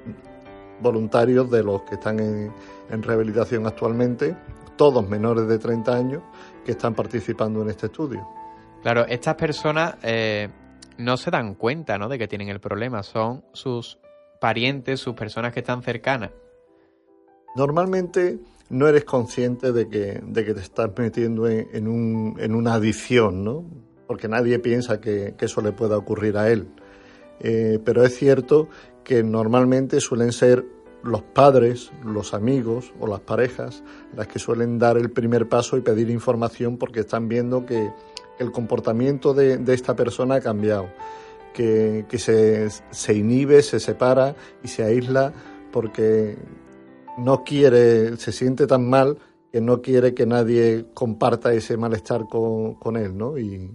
voluntarios de los que están en, en rehabilitación actualmente, todos menores de 30 años, que están participando en este estudio. Claro, estas personas eh, no se dan cuenta ¿no? de que tienen el problema, son sus parientes, sus personas que están cercanas. Normalmente no eres consciente de que, de que te estás metiendo en, un, en una adicción, ¿no? Porque nadie piensa que, que eso le pueda ocurrir a él. Eh, pero es cierto que normalmente suelen ser los padres, los amigos o las parejas las que suelen dar el primer paso y pedir información porque están viendo que el comportamiento de, de esta persona ha cambiado, que, que se, se, inhibe, se separa y se aísla porque no quiere, se siente tan mal que no quiere que nadie comparta ese malestar con, con él, ¿no? Y,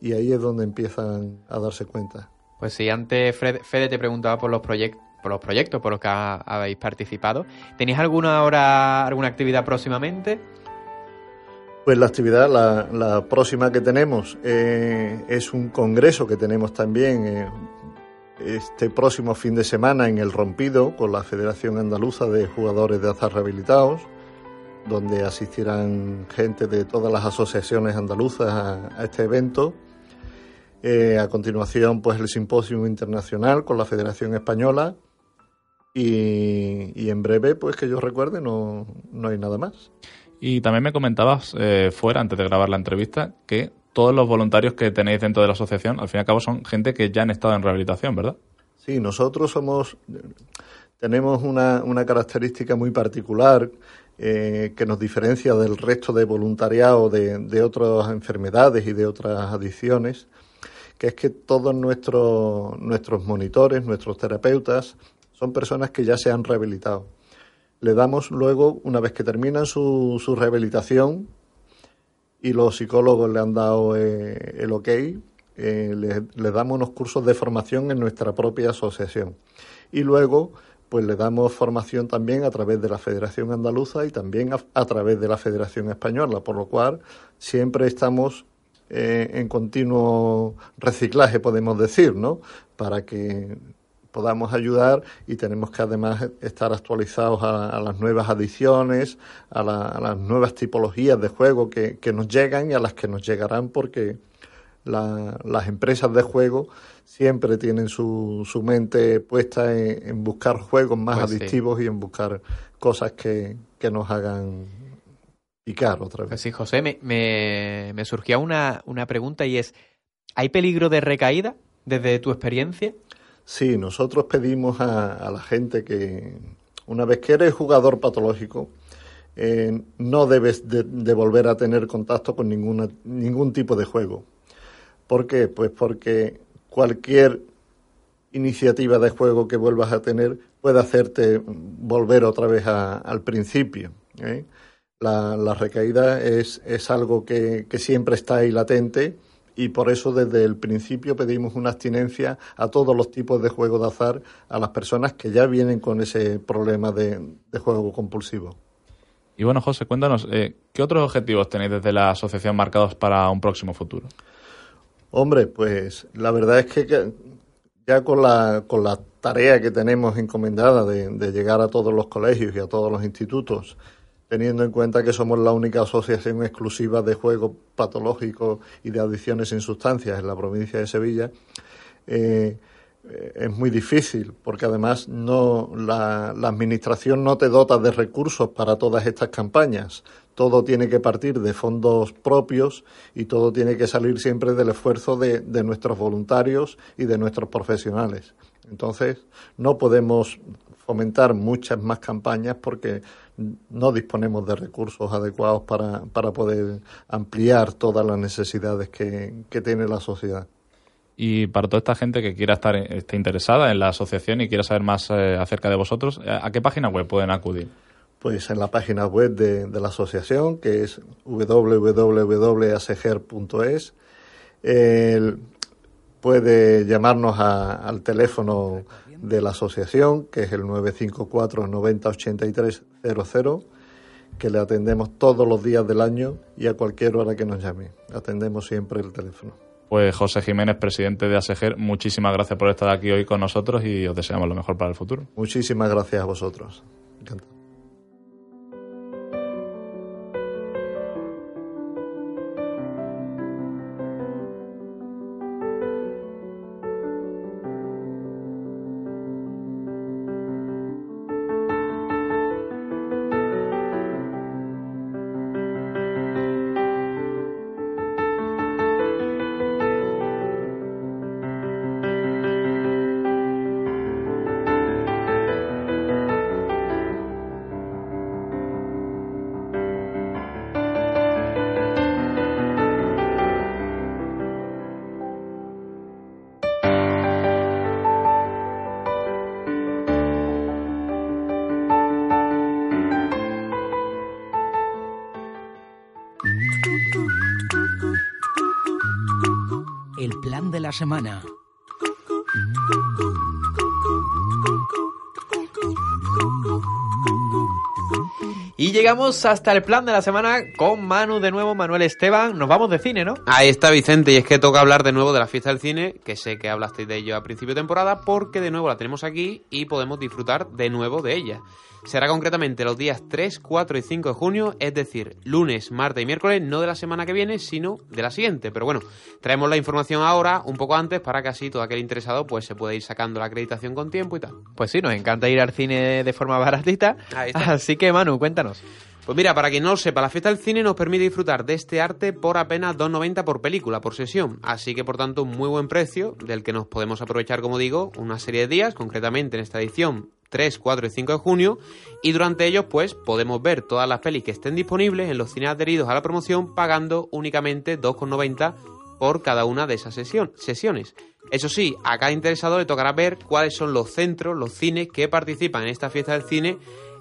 y, ahí es donde empiezan a darse cuenta. Pues sí, antes Fred, Fede te preguntaba por los proyectos por los proyectos por los que ha, habéis participado. ¿Tenéis alguna hora, alguna actividad próximamente? Pues la actividad, la, la próxima que tenemos eh, es un congreso que tenemos también eh, este próximo fin de semana en El Rompido con la Federación Andaluza de Jugadores de Azar Rehabilitados, donde asistirán gente de todas las asociaciones andaluzas a, este evento. Eh, a continuación, pues el Simposio Internacional con la Federación Española. Y, y en breve, pues que yo recuerde, no, no hay nada más. Y también me comentabas eh, fuera, antes de grabar la entrevista, que todos los voluntarios que tenéis dentro de la asociación, al fin y al cabo, son gente que ya han estado en rehabilitación, ¿verdad? Sí, nosotros somos, tenemos una, una característica muy particular eh, que nos diferencia del resto de voluntariado de, de, otras enfermedades y de otras adicciones, que es que todos nuestros, nuestros monitores, nuestros terapeutas, son personas que ya se han rehabilitado le damos luego, una vez que terminan su, su rehabilitación y los psicólogos le han dado eh, el ok, eh, les, le damos unos cursos de formación en nuestra propia asociación. Y luego, pues le damos formación también a través de la Federación Andaluza y también a, a través de la Federación Española, por lo cual siempre estamos eh, en continuo reciclaje, podemos decir, ¿no? Para que podamos ayudar y tenemos que además estar actualizados a, a las nuevas adiciones, a, la, a, las nuevas tipologías de juego que, que, nos llegan y a las que nos llegarán porque la, las empresas de juego siempre tienen su, su mente puesta en, en, buscar juegos más pues adictivos sí. y en buscar cosas que, que nos hagan picar otra vez. Pues sí, José, me, me, me surgía una, una pregunta y es, ¿hay peligro de recaída desde tu experiencia? Sí, nosotros pedimos a, a, la gente que una vez que eres jugador patológico, eh, no debes de, volver a tener contacto con ninguna, ningún tipo de juego. ¿Por qué? Pues porque cualquier iniciativa de juego que vuelvas a tener puede hacerte volver otra vez a, al principio. ¿eh? La, la, recaída es, es algo que, que siempre está ahí latente y por eso desde el principio pedimos una abstinencia a todos los tipos de juego de azar a las personas que ya vienen con ese problema de, de juego compulsivo. Y bueno, José, cuéntanos, eh, ¿qué otros objetivos tenéis desde la asociación marcados para un próximo futuro? Hombre, pues la verdad es que ya con la, con la tarea que tenemos encomendada de, de llegar a todos los colegios y a todos los institutos, teniendo en cuenta que somos la única asociación exclusiva de juegos patológicos y de adicciones en sustancias en la provincia de Sevilla, eh, es muy difícil porque además no la, administración no te dota de recursos para todas estas campañas. Todo tiene que partir de fondos propios y todo tiene que salir siempre del esfuerzo de nuestros voluntarios y de nuestros profesionales. Entonces, no podemos fomentar muchas más campañas porque no disponemos de recursos adecuados para, para poder ampliar todas las necesidades que, que tiene la sociedad. Y para toda esta gente que quiera estar esté interesada en la asociación y quiera saber más eh, acerca de vosotros, ¿a qué página web pueden acudir? Pues en la página web de, de la asociación, que es www.aseger.es. puede llamarnos a, al teléfono de la asociación, que es el 954 90 83 00, que le atendemos todos los días del año y a cualquier hora que nos llame. Atendemos siempre el teléfono. Pues José Jiménez, presidente de ASEGER, muchísimas gracias por estar aquí hoy con nosotros y os deseamos lo mejor para el futuro. Muchísimas gracias a vosotros. Encantado. Semana. Y llegamos hasta el plan de la semana con Manu de nuevo, Manuel Esteban. Nos vamos de cine, ¿no? Ahí está Vicente, y es que toca hablar de nuevo de la fiesta del cine, que sé que hablasteis de ello a principio de temporada, porque de nuevo la tenemos aquí y podemos disfrutar de nuevo de ella. Será concretamente los días 3, 4 y 5 de junio, es decir, lunes, martes y miércoles, no de la semana que viene, sino de la siguiente. Pero bueno, traemos la información ahora, un poco antes, para que así todo aquel interesado pues se pueda ir sacando la acreditación con tiempo y tal. Pues sí, nos encanta ir al cine de forma baratita. Así que Manu, cuéntanos. Pues mira, para quien no lo sepa, la fiesta del cine nos permite disfrutar de este arte por apenas 2,90 por película, por sesión. Así que por tanto un muy buen precio, del que nos podemos aprovechar, como digo, una serie de días, concretamente en esta edición 3, 4 y 5 de junio y durante ellos pues podemos ver todas las pelis que estén disponibles en los cines adheridos a la promoción pagando únicamente 2,90 por cada una de esas sesiones. Eso sí, a cada interesado le tocará ver cuáles son los centros, los cines que participan en esta fiesta del cine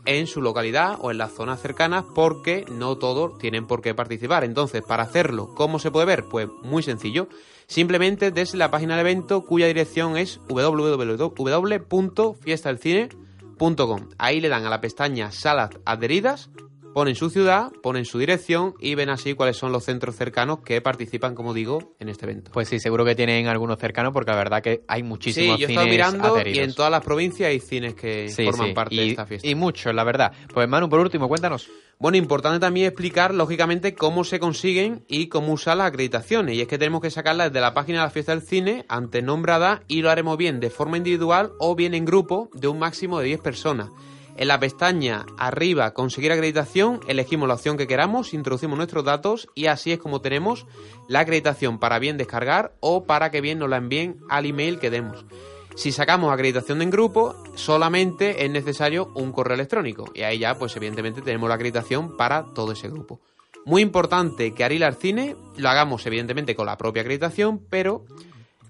en su localidad o en las zonas cercanas porque no todos tienen por qué participar. Entonces, para hacerlo, ¿cómo se puede ver? Pues muy sencillo. Simplemente desde la página del evento cuya dirección es www.fiestadelcine.com. Ahí le dan a la pestaña Salas adheridas, ponen su ciudad, ponen su dirección y ven así cuáles son los centros cercanos que participan, como digo, en este evento. Pues sí, seguro que tienen algunos cercanos porque la verdad que hay muchísimos Sí, yo cines mirando adheridos. y en todas las provincias hay cines que Sí, forman sí, parte y, de esta fiesta. Y muchos, la verdad. Pues Manu, por último, cuéntanos. Bueno, importante también explicar, lógicamente, cómo se consiguen y cómo usar las acreditaciones. Y es que tenemos que sacarlas desde la página de la fiesta del cine, antes nombrada, y lo haremos bien de forma individual o bien en grupo de un máximo de 10 personas. En la pestaña arriba, conseguir acreditación, elegimos la opción que queramos, introducimos nuestros datos y así es como tenemos la acreditación para bien descargar o para que bien nos la envíen al email que demos. Si sacamos acreditación en grupo, solamente es necesario un correo electrónico. Y ahí ya, pues evidentemente tenemos la acreditación para todo ese grupo. Muy importante que al ir al cine lo hagamos evidentemente con la propia acreditación, pero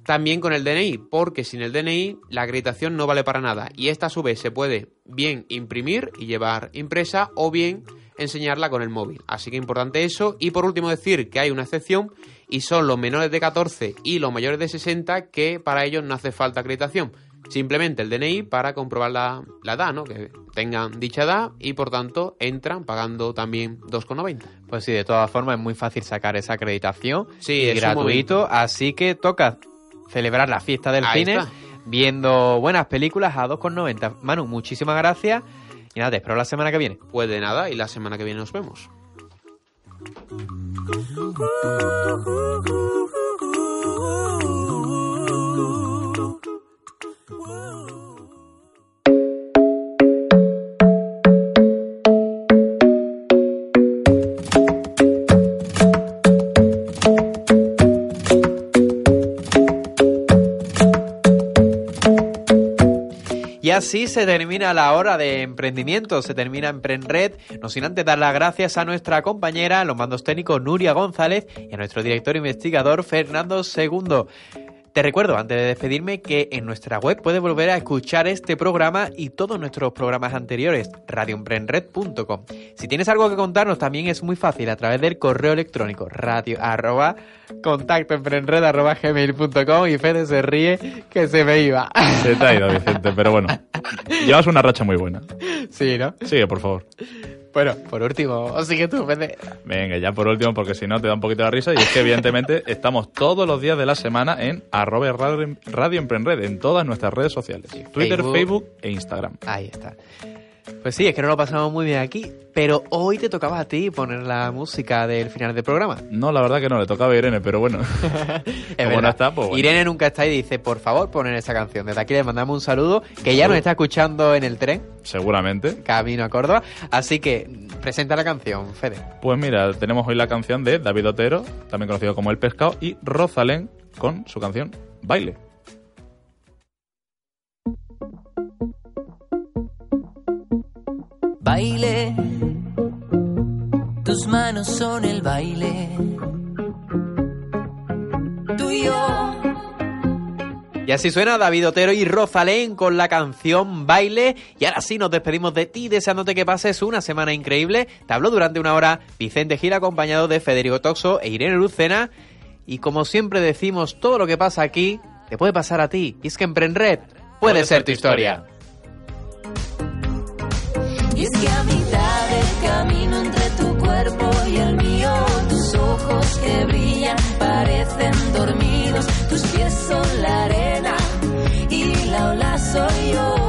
también con el DNI, porque sin el DNI la acreditación no vale para nada. Y esta a su vez se puede bien imprimir y llevar impresa o bien enseñarla con el móvil. Así que importante eso. Y por último decir que hay una excepción y son los menores de 14 y los mayores de 60 que para ellos no hace falta acreditación. Simplemente el DNI para comprobar la, la edad, ¿no? Que tengan dicha edad y por tanto entran pagando también 2,90. Pues sí, de todas formas es muy fácil sacar esa acreditación. Sí, y es gratuito. Así que toca celebrar la fiesta del Ahí cine está. viendo buenas películas a 2,90. Manu, muchísimas gracias. Y nada, te espero la semana que viene. Pues de nada y la semana que viene nos vemos. Así se termina la hora de emprendimiento, se termina Emprenred, no sin antes dar las gracias a nuestra compañera, los mandos técnicos Nuria González y a nuestro director investigador Fernando Segundo. Te recuerdo, antes de despedirme, que en nuestra web puedes volver a escuchar este programa y todos nuestros programas anteriores, radioemprenred.com. Si tienes algo que contarnos, también es muy fácil a través del correo electrónico radio arroba contactoemprenred arroba gmail.com y Fede se ríe que se me iba. Se te ha ido, Vicente, pero bueno. Llevas una racha muy buena. Sí, ¿no? Sigue, por favor. Bueno, por último, sigue tú, Fede. Venga, ya por último, porque si no te da un poquito de risa. Y es que, evidentemente, estamos todos los días de la semana en arroba radio, en todas nuestras redes sociales: Twitter, Facebook. Facebook e Instagram. Ahí está. Pues sí, es que no lo pasamos muy bien aquí, pero hoy te tocaba a ti poner la música del final del programa. No, la verdad que no, le tocaba a Irene, pero bueno. Es Como no está, pues bueno. Irene nunca está y dice, por favor, poner esa canción. Desde aquí le mandamos un saludo, que ya nos está escuchando en el tren, Seguramente. camino a Córdoba. Así que, presenta la canción, Fede. Pues mira, tenemos hoy la canción de David Otero, también conocido como El Pescado, y Rosalén con su canción Baile. Baile, tus manos son el baile. Tú y yo. Y así suena David Otero y Rosalén con la canción Baile. Y ahora sí nos despedimos de ti, deseándote que pases una semana increíble. Te habló durante una hora Vicente Gil acompañado de Federico Toxo e Irene Lucena. Y como siempre decimos, todo lo que pasa aquí te puede pasar a ti. Y es que Emprenred puede, ser tu historia. Y es que a mitad del camino entre tu cuerpo y el mío, tus ojos que brillan parecen dormidos, tus pies son la arena y la ola soy yo.